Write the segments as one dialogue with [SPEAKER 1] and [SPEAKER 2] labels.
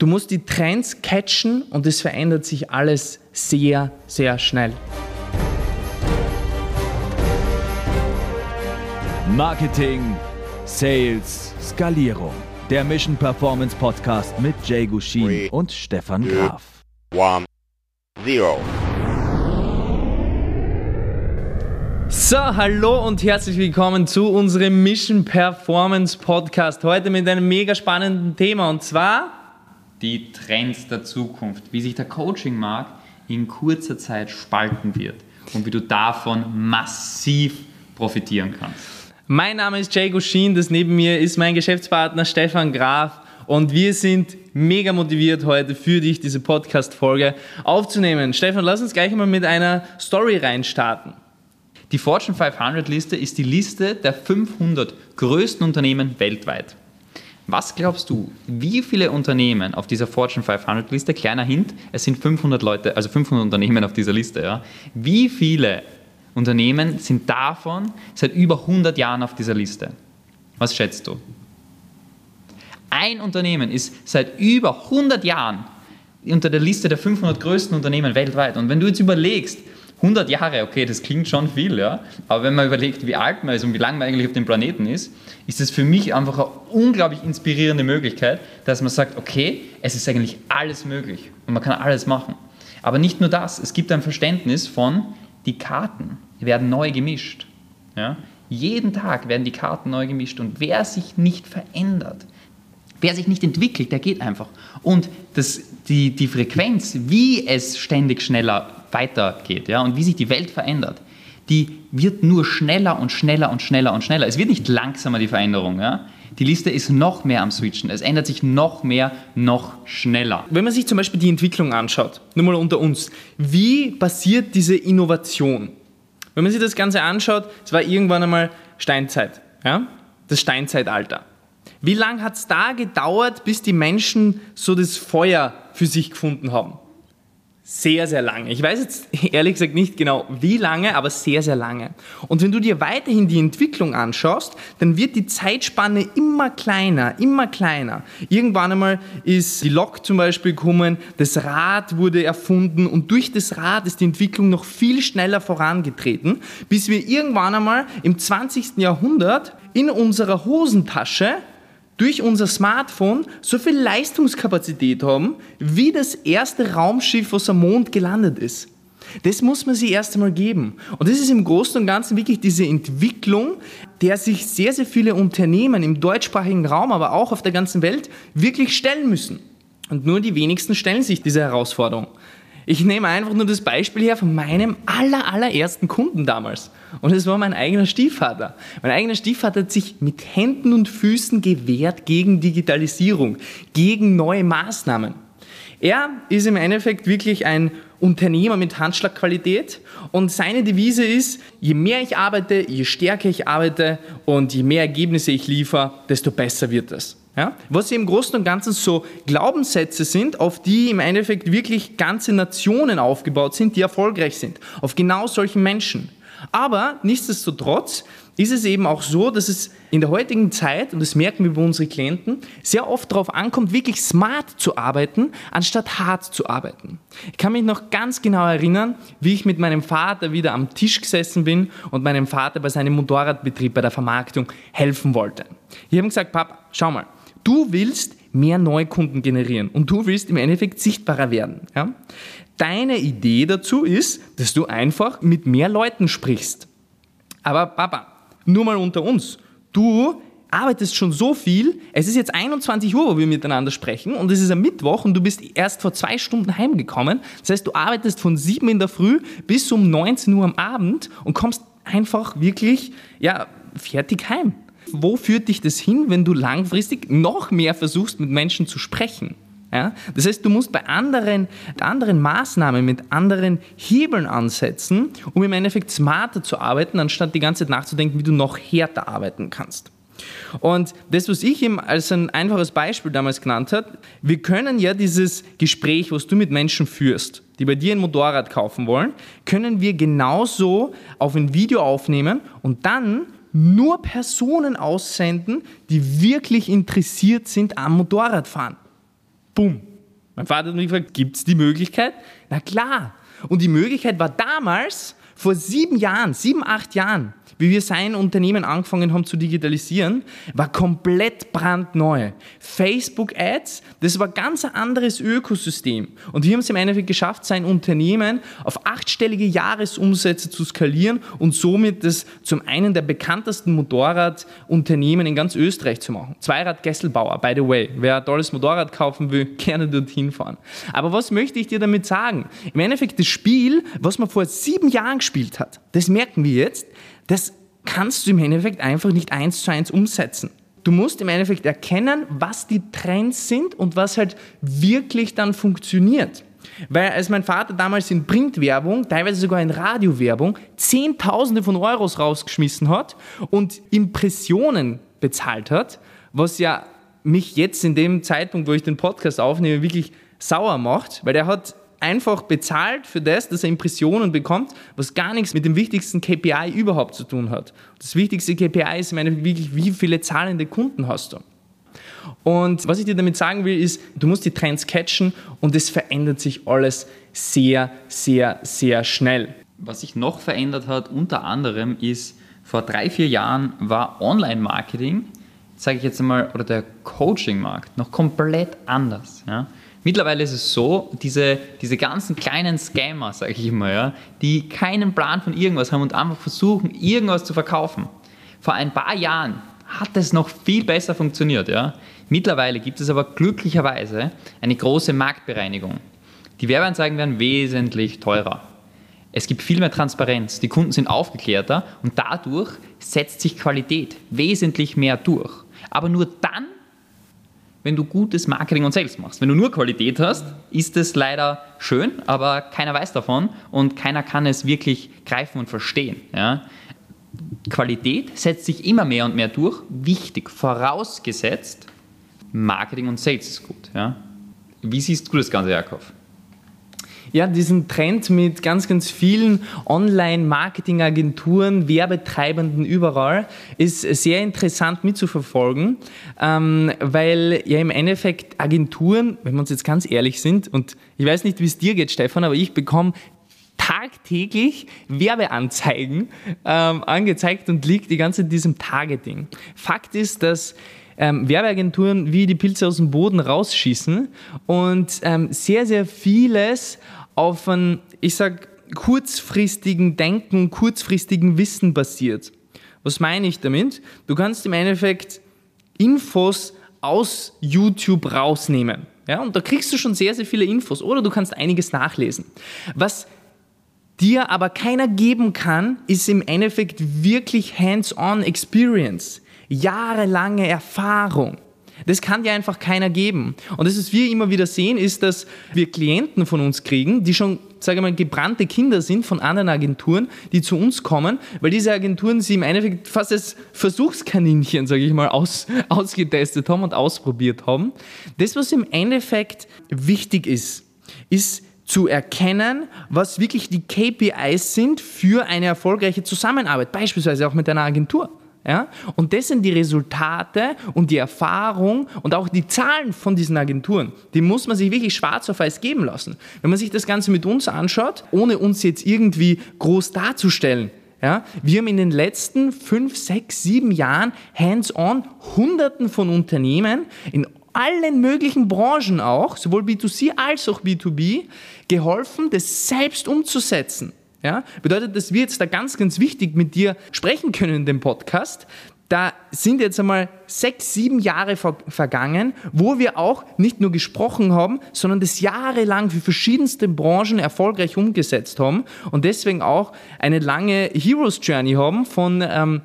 [SPEAKER 1] Du musst die Trends catchen und es verändert sich alles sehr, sehr schnell.
[SPEAKER 2] Marketing, Sales, Skalierung. Der Mission Performance Podcast mit Jay Gushin
[SPEAKER 3] Three,
[SPEAKER 2] und Stefan
[SPEAKER 3] two,
[SPEAKER 2] Graf.
[SPEAKER 3] one, zero.
[SPEAKER 1] So, hallo und herzlich willkommen zu unserem Mission Performance Podcast. Heute mit einem mega spannenden Thema und zwar
[SPEAKER 4] die Trends der Zukunft, wie sich der Coaching-Markt in kurzer Zeit spalten wird und wie du davon massiv profitieren kannst.
[SPEAKER 1] Mein Name ist Jay Gushin, das neben mir ist mein Geschäftspartner Stefan Graf und wir sind mega motiviert heute für dich diese Podcast-Folge aufzunehmen. Stefan, lass uns gleich mal mit einer Story reinstarten.
[SPEAKER 4] Die Fortune 500 Liste ist die Liste der 500 größten Unternehmen weltweit. Was glaubst du, wie viele Unternehmen auf dieser Fortune 500 Liste, kleiner Hint, es sind 500 Leute, also 500 Unternehmen auf dieser Liste, ja. Wie viele Unternehmen sind davon seit über 100 Jahren auf dieser Liste? Was schätzt du? Ein Unternehmen ist seit über 100 Jahren unter der Liste der 500 größten Unternehmen weltweit. Und wenn du jetzt überlegst, 100 Jahre, okay, das klingt schon viel, ja, aber wenn man überlegt, wie alt man ist und wie lange man eigentlich auf dem Planeten ist, ist das für mich einfach eine unglaublich inspirierende Möglichkeit, dass man sagt, okay, es ist eigentlich alles möglich und man kann alles machen. Aber nicht nur das, es gibt ein Verständnis von, die Karten werden neu gemischt. Ja? Jeden Tag werden die Karten neu gemischt und wer sich nicht verändert, Wer sich nicht entwickelt, der geht einfach. Und das, die, die Frequenz, wie es ständig schneller weitergeht ja, und wie sich die Welt verändert, die wird nur schneller und schneller und schneller und schneller. Es wird nicht langsamer, die Veränderung. Ja. Die Liste ist noch mehr am Switchen. Es ändert sich noch mehr, noch schneller.
[SPEAKER 1] Wenn man sich zum Beispiel die Entwicklung anschaut, nur mal unter uns, wie passiert diese Innovation? Wenn man sich das Ganze anschaut, es war irgendwann einmal Steinzeit, ja? das Steinzeitalter. Wie lange hat es da gedauert, bis die Menschen so das Feuer für sich gefunden haben? Sehr, sehr lange. Ich weiß jetzt ehrlich gesagt nicht genau wie lange, aber sehr, sehr lange. Und wenn du dir weiterhin die Entwicklung anschaust, dann wird die Zeitspanne immer kleiner, immer kleiner. Irgendwann einmal ist die Lok zum Beispiel gekommen, das Rad wurde erfunden und durch das Rad ist die Entwicklung noch viel schneller vorangetreten, bis wir irgendwann einmal im 20. Jahrhundert in unserer Hosentasche durch unser Smartphone so viel Leistungskapazität haben, wie das erste Raumschiff, was am Mond gelandet ist. Das muss man sich erst einmal geben. Und das ist im Großen und Ganzen wirklich diese Entwicklung, der sich sehr, sehr viele Unternehmen im deutschsprachigen Raum, aber auch auf der ganzen Welt wirklich stellen müssen. Und nur die wenigsten stellen sich dieser Herausforderung. Ich nehme einfach nur das Beispiel her von meinem aller, allerersten Kunden damals. Und es war mein eigener Stiefvater. Mein eigener Stiefvater hat sich mit Händen und Füßen gewehrt gegen Digitalisierung, gegen neue Maßnahmen. Er ist im Endeffekt wirklich ein Unternehmer mit Handschlagqualität und seine Devise ist, je mehr ich arbeite, je stärker ich arbeite und je mehr Ergebnisse ich liefere, desto besser wird das. Ja? Was im Großen und Ganzen so Glaubenssätze sind, auf die im Endeffekt wirklich ganze Nationen aufgebaut sind, die erfolgreich sind. Auf genau solchen Menschen. Aber nichtsdestotrotz ist es eben auch so, dass es in der heutigen Zeit, und das merken wir bei unseren Klienten, sehr oft darauf ankommt, wirklich smart zu arbeiten, anstatt hart zu arbeiten. Ich kann mich noch ganz genau erinnern, wie ich mit meinem Vater wieder am Tisch gesessen bin und meinem Vater bei seinem Motorradbetrieb, bei der Vermarktung helfen wollte. Ich habe gesagt, Papa, schau mal, du willst mehr Neukunden generieren und du willst im Endeffekt sichtbarer werden. Ja? Deine Idee dazu ist, dass du einfach mit mehr Leuten sprichst. Aber Papa, nur mal unter uns. Du arbeitest schon so viel. Es ist jetzt 21 Uhr, wo wir miteinander sprechen und es ist am Mittwoch und du bist erst vor zwei Stunden heimgekommen. Das heißt, du arbeitest von 7 in der Früh bis um 19 Uhr am Abend und kommst einfach wirklich, ja, fertig heim. Wo führt dich das hin, wenn du langfristig noch mehr versuchst, mit Menschen zu sprechen? Ja? Das heißt, du musst bei anderen, anderen Maßnahmen mit anderen Hebeln ansetzen, um im Endeffekt smarter zu arbeiten, anstatt die ganze Zeit nachzudenken, wie du noch härter arbeiten kannst. Und das, was ich ihm als ein einfaches Beispiel damals genannt habe, wir können ja dieses Gespräch, was du mit Menschen führst, die bei dir ein Motorrad kaufen wollen, können wir genauso auf ein Video aufnehmen und dann nur Personen aussenden, die wirklich interessiert sind am Motorradfahren. Boom. Mein Vater hat mich gefragt, gibt es die Möglichkeit? Na klar. Und die Möglichkeit war damals, vor sieben Jahren, sieben, acht Jahren, wie wir sein Unternehmen angefangen haben zu digitalisieren, war komplett brandneu. Facebook Ads, das war ganz ein anderes Ökosystem. Und wir haben es im Endeffekt geschafft, sein Unternehmen auf achtstellige Jahresumsätze zu skalieren und somit das zum einen der bekanntesten Motorradunternehmen in ganz Österreich zu machen. Zweirad Gesselbauer, by the way. Wer ein tolles Motorrad kaufen will, gerne dorthin fahren. Aber was möchte ich dir damit sagen? Im Endeffekt das Spiel, was man vor sieben Jahren gespielt hat, das merken wir jetzt, das kannst du im Endeffekt einfach nicht eins zu eins umsetzen. Du musst im Endeffekt erkennen, was die Trends sind und was halt wirklich dann funktioniert. Weil als mein Vater damals in Printwerbung, teilweise sogar in Radiowerbung, Zehntausende von Euros rausgeschmissen hat und Impressionen bezahlt hat, was ja mich jetzt in dem Zeitpunkt, wo ich den Podcast aufnehme, wirklich sauer macht, weil er hat einfach bezahlt für das, dass er Impressionen bekommt, was gar nichts mit dem wichtigsten KPI überhaupt zu tun hat. Das wichtigste KPI ist, meine, wirklich, wie viele zahlende Kunden hast du. Und was ich dir damit sagen will, ist, du musst die Trends catchen und es verändert sich alles sehr, sehr, sehr schnell.
[SPEAKER 4] Was sich noch verändert hat, unter anderem, ist, vor drei, vier Jahren war Online-Marketing, sage ich jetzt einmal, oder der Coaching-Markt noch komplett anders. Ja? Mittlerweile ist es so, diese, diese ganzen kleinen Scammer, sage ich immer, ja, die keinen Plan von irgendwas haben und einfach versuchen, irgendwas zu verkaufen. Vor ein paar Jahren hat es noch viel besser funktioniert. Ja. Mittlerweile gibt es aber glücklicherweise eine große Marktbereinigung. Die Werbeanzeigen werden wesentlich teurer. Es gibt viel mehr Transparenz, die Kunden sind aufgeklärter und dadurch setzt sich Qualität wesentlich mehr durch. Aber nur dann wenn du gutes Marketing und Sales machst. Wenn du nur Qualität hast, ist es leider schön, aber keiner weiß davon und keiner kann es wirklich greifen und verstehen. Ja? Qualität setzt sich immer mehr und mehr durch. Wichtig, vorausgesetzt, Marketing und Sales ist gut. Ja? Wie siehst du das Ganze, Jakob?
[SPEAKER 1] Ja, diesen Trend mit ganz, ganz vielen Online-Marketing-Agenturen, Werbetreibenden überall, ist sehr interessant mitzuverfolgen, ähm, weil ja im Endeffekt Agenturen, wenn wir uns jetzt ganz ehrlich sind, und ich weiß nicht, wie es dir geht, Stefan, aber ich bekomme tagtäglich Werbeanzeigen ähm, angezeigt und liegt die ganze in diesem Targeting. Fakt ist, dass ähm, Werbeagenturen wie die Pilze aus dem Boden rausschießen und ähm, sehr, sehr vieles auf ein, ich sag, kurzfristigen Denken, kurzfristigen Wissen basiert. Was meine ich damit? Du kannst im Endeffekt Infos aus YouTube rausnehmen. Ja, und da kriegst du schon sehr, sehr viele Infos oder du kannst einiges nachlesen. Was dir aber keiner geben kann, ist im Endeffekt wirklich hands-on Experience, jahrelange Erfahrung. Das kann dir einfach keiner geben. Und das, was wir immer wieder sehen, ist, dass wir Klienten von uns kriegen, die schon, sage ich mal, gebrannte Kinder sind von anderen Agenturen, die zu uns kommen, weil diese Agenturen sie im Endeffekt fast als Versuchskaninchen, sage ich mal, aus, ausgetestet haben und ausprobiert haben. Das, was im Endeffekt wichtig ist, ist, zu erkennen, was wirklich die KPIs sind für eine erfolgreiche Zusammenarbeit, beispielsweise auch mit einer Agentur. Ja? Und das sind die Resultate und die Erfahrung und auch die Zahlen von diesen Agenturen. Die muss man sich wirklich schwarz auf weiß geben lassen. Wenn man sich das Ganze mit uns anschaut, ohne uns jetzt irgendwie groß darzustellen, ja, wir haben in den letzten fünf, sechs, sieben Jahren hands-on Hunderten von Unternehmen in allen möglichen Branchen auch, sowohl B2C als auch B2B, geholfen, das selbst umzusetzen. Ja? Bedeutet, dass wir jetzt da ganz, ganz wichtig mit dir sprechen können in dem Podcast. Da sind jetzt einmal sechs, sieben Jahre vergangen, wo wir auch nicht nur gesprochen haben, sondern das jahrelang für verschiedenste Branchen erfolgreich umgesetzt haben und deswegen auch eine lange Heroes Journey haben von ähm,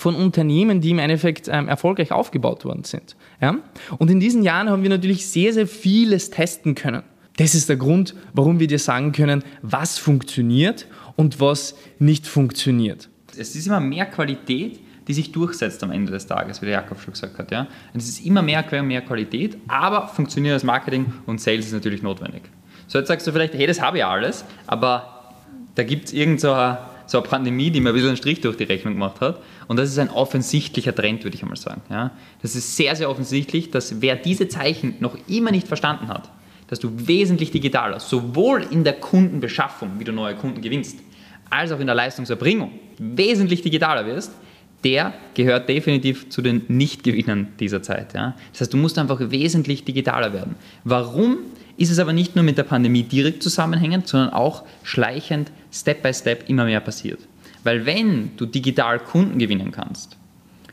[SPEAKER 1] von Unternehmen, die im Endeffekt ähm, erfolgreich aufgebaut worden sind. Ja? Und in diesen Jahren haben wir natürlich sehr, sehr vieles testen können. Das ist der Grund, warum wir dir sagen können, was funktioniert und was nicht funktioniert.
[SPEAKER 4] Es ist immer mehr Qualität, die sich durchsetzt am Ende des Tages, wie der Jakob schon gesagt hat. Ja? Und es ist immer mehr mehr Qualität, aber funktionierendes Marketing und Sales ist natürlich notwendig. So, jetzt sagst du vielleicht, hey, das habe ich alles, aber da gibt es irgend so eine, so eine Pandemie, die mir ein bisschen einen Strich durch die Rechnung gemacht hat. Und das ist ein offensichtlicher Trend, würde ich einmal sagen. Ja? Das ist sehr, sehr offensichtlich, dass wer diese Zeichen noch immer nicht verstanden hat, dass du wesentlich digitaler, sowohl in der Kundenbeschaffung, wie du neue Kunden gewinnst, als auch in der Leistungserbringung wesentlich digitaler wirst, der gehört definitiv zu den Nicht-Gewinnern dieser Zeit. Ja? Das heißt, du musst einfach wesentlich digitaler werden. Warum ist es aber nicht nur mit der Pandemie direkt zusammenhängend, sondern auch schleichend, Step by Step immer mehr passiert? Weil wenn du digital Kunden gewinnen kannst,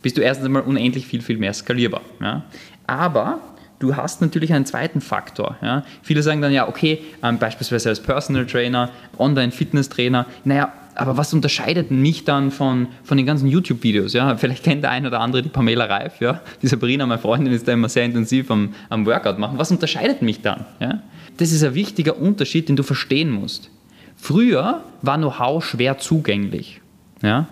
[SPEAKER 4] bist du erstens einmal unendlich viel, viel mehr skalierbar. Ja? Aber du hast natürlich einen zweiten Faktor. Ja? Viele sagen dann ja, okay, ähm, beispielsweise als Personal Trainer, Online-Fitness-Trainer, naja, aber was unterscheidet mich dann von, von den ganzen YouTube-Videos? Ja? Vielleicht kennt der eine oder andere die Pamela Reif, ja? die Sabrina, meine Freundin, ist da immer sehr intensiv am, am Workout machen. Was unterscheidet mich dann? Ja? Das ist ein wichtiger Unterschied, den du verstehen musst. Früher war Know-how schwer zugänglich. Ja?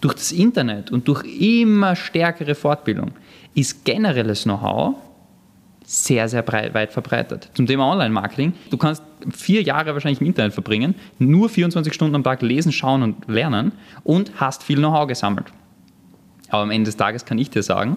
[SPEAKER 4] Durch das Internet und durch immer stärkere Fortbildung ist generelles Know-how sehr, sehr breit, weit verbreitet. Zum Thema Online-Marketing. Du kannst vier Jahre wahrscheinlich im Internet verbringen, nur 24 Stunden am Tag lesen, schauen und lernen und hast viel Know-how gesammelt. Aber am Ende des Tages kann ich dir sagen,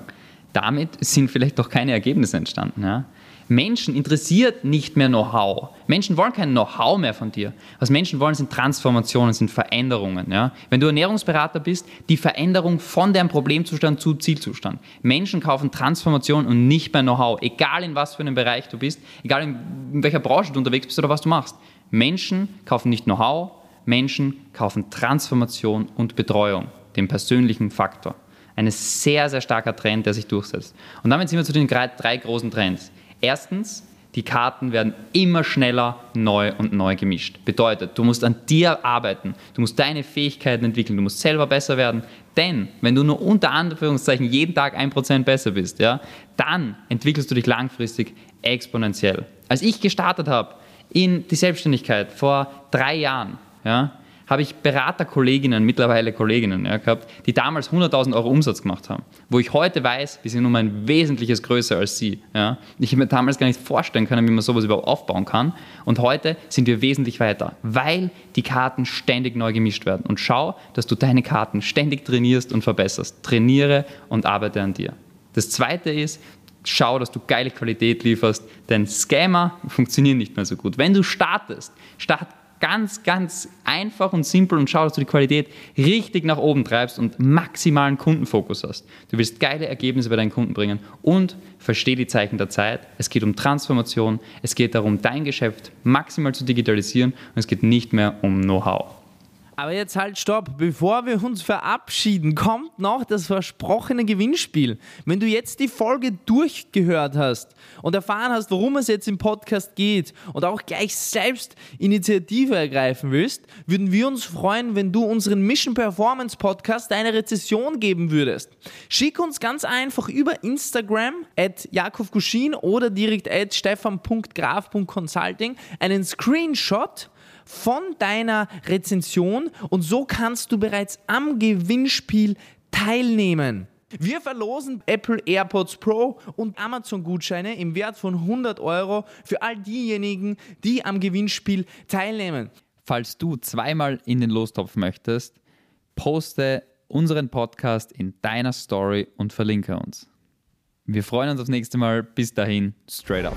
[SPEAKER 4] damit sind vielleicht doch keine Ergebnisse entstanden. Ja? Menschen interessiert nicht mehr Know-how. Menschen wollen kein Know-how mehr von dir. Was Menschen wollen, sind Transformationen, sind Veränderungen. Ja? Wenn du Ernährungsberater bist, die Veränderung von deinem Problemzustand zu Zielzustand. Menschen kaufen Transformation und nicht mehr Know-how. Egal in was für einem Bereich du bist, egal in welcher Branche du unterwegs bist oder was du machst. Menschen kaufen nicht Know-how, Menschen kaufen Transformation und Betreuung, den persönlichen Faktor. Ein sehr, sehr starker Trend, der sich durchsetzt. Und damit sind wir zu den drei großen Trends. Erstens, die Karten werden immer schneller neu und neu gemischt. Bedeutet, du musst an dir arbeiten, du musst deine Fähigkeiten entwickeln, du musst selber besser werden. Denn wenn du nur unter Anführungszeichen jeden Tag ein Prozent besser bist, ja, dann entwickelst du dich langfristig exponentiell. Als ich gestartet habe in die Selbstständigkeit vor drei Jahren, ja, habe ich Beraterkolleginnen, mittlerweile Kolleginnen ja, gehabt, die damals 100.000 Euro Umsatz gemacht haben. Wo ich heute weiß, wir sind um ein wesentliches größer als sie. Ja. Ich mir damals gar nicht vorstellen können, wie man sowas überhaupt aufbauen kann. Und heute sind wir wesentlich weiter, weil die Karten ständig neu gemischt werden. Und schau, dass du deine Karten ständig trainierst und verbesserst. Trainiere und arbeite an dir. Das zweite ist, schau, dass du geile Qualität lieferst, denn Scammer funktionieren nicht mehr so gut. Wenn du startest, start ganz, ganz einfach und simpel und schau, dass du die Qualität richtig nach oben treibst und maximalen Kundenfokus hast. Du willst geile Ergebnisse bei deinen Kunden bringen und versteh die Zeichen der Zeit. Es geht um Transformation, es geht darum, dein Geschäft maximal zu digitalisieren und es geht nicht mehr um Know-how.
[SPEAKER 1] Aber jetzt halt stopp, bevor wir uns verabschieden, kommt noch das versprochene Gewinnspiel. Wenn du jetzt die Folge durchgehört hast und erfahren hast, worum es jetzt im Podcast geht und auch gleich selbst Initiative ergreifen willst, würden wir uns freuen, wenn du unseren Mission Performance Podcast eine Rezession geben würdest. Schick uns ganz einfach über Instagram at Jakov Guschin oder direkt at stefan.graf.consulting einen Screenshot von deiner Rezension und so kannst du bereits am Gewinnspiel teilnehmen. Wir verlosen Apple AirPods Pro und Amazon-Gutscheine im Wert von 100 Euro für all diejenigen, die am Gewinnspiel teilnehmen.
[SPEAKER 4] Falls du zweimal in den Lostopf möchtest, poste unseren Podcast in deiner Story und verlinke uns. Wir freuen uns aufs nächste Mal. Bis dahin, straight up.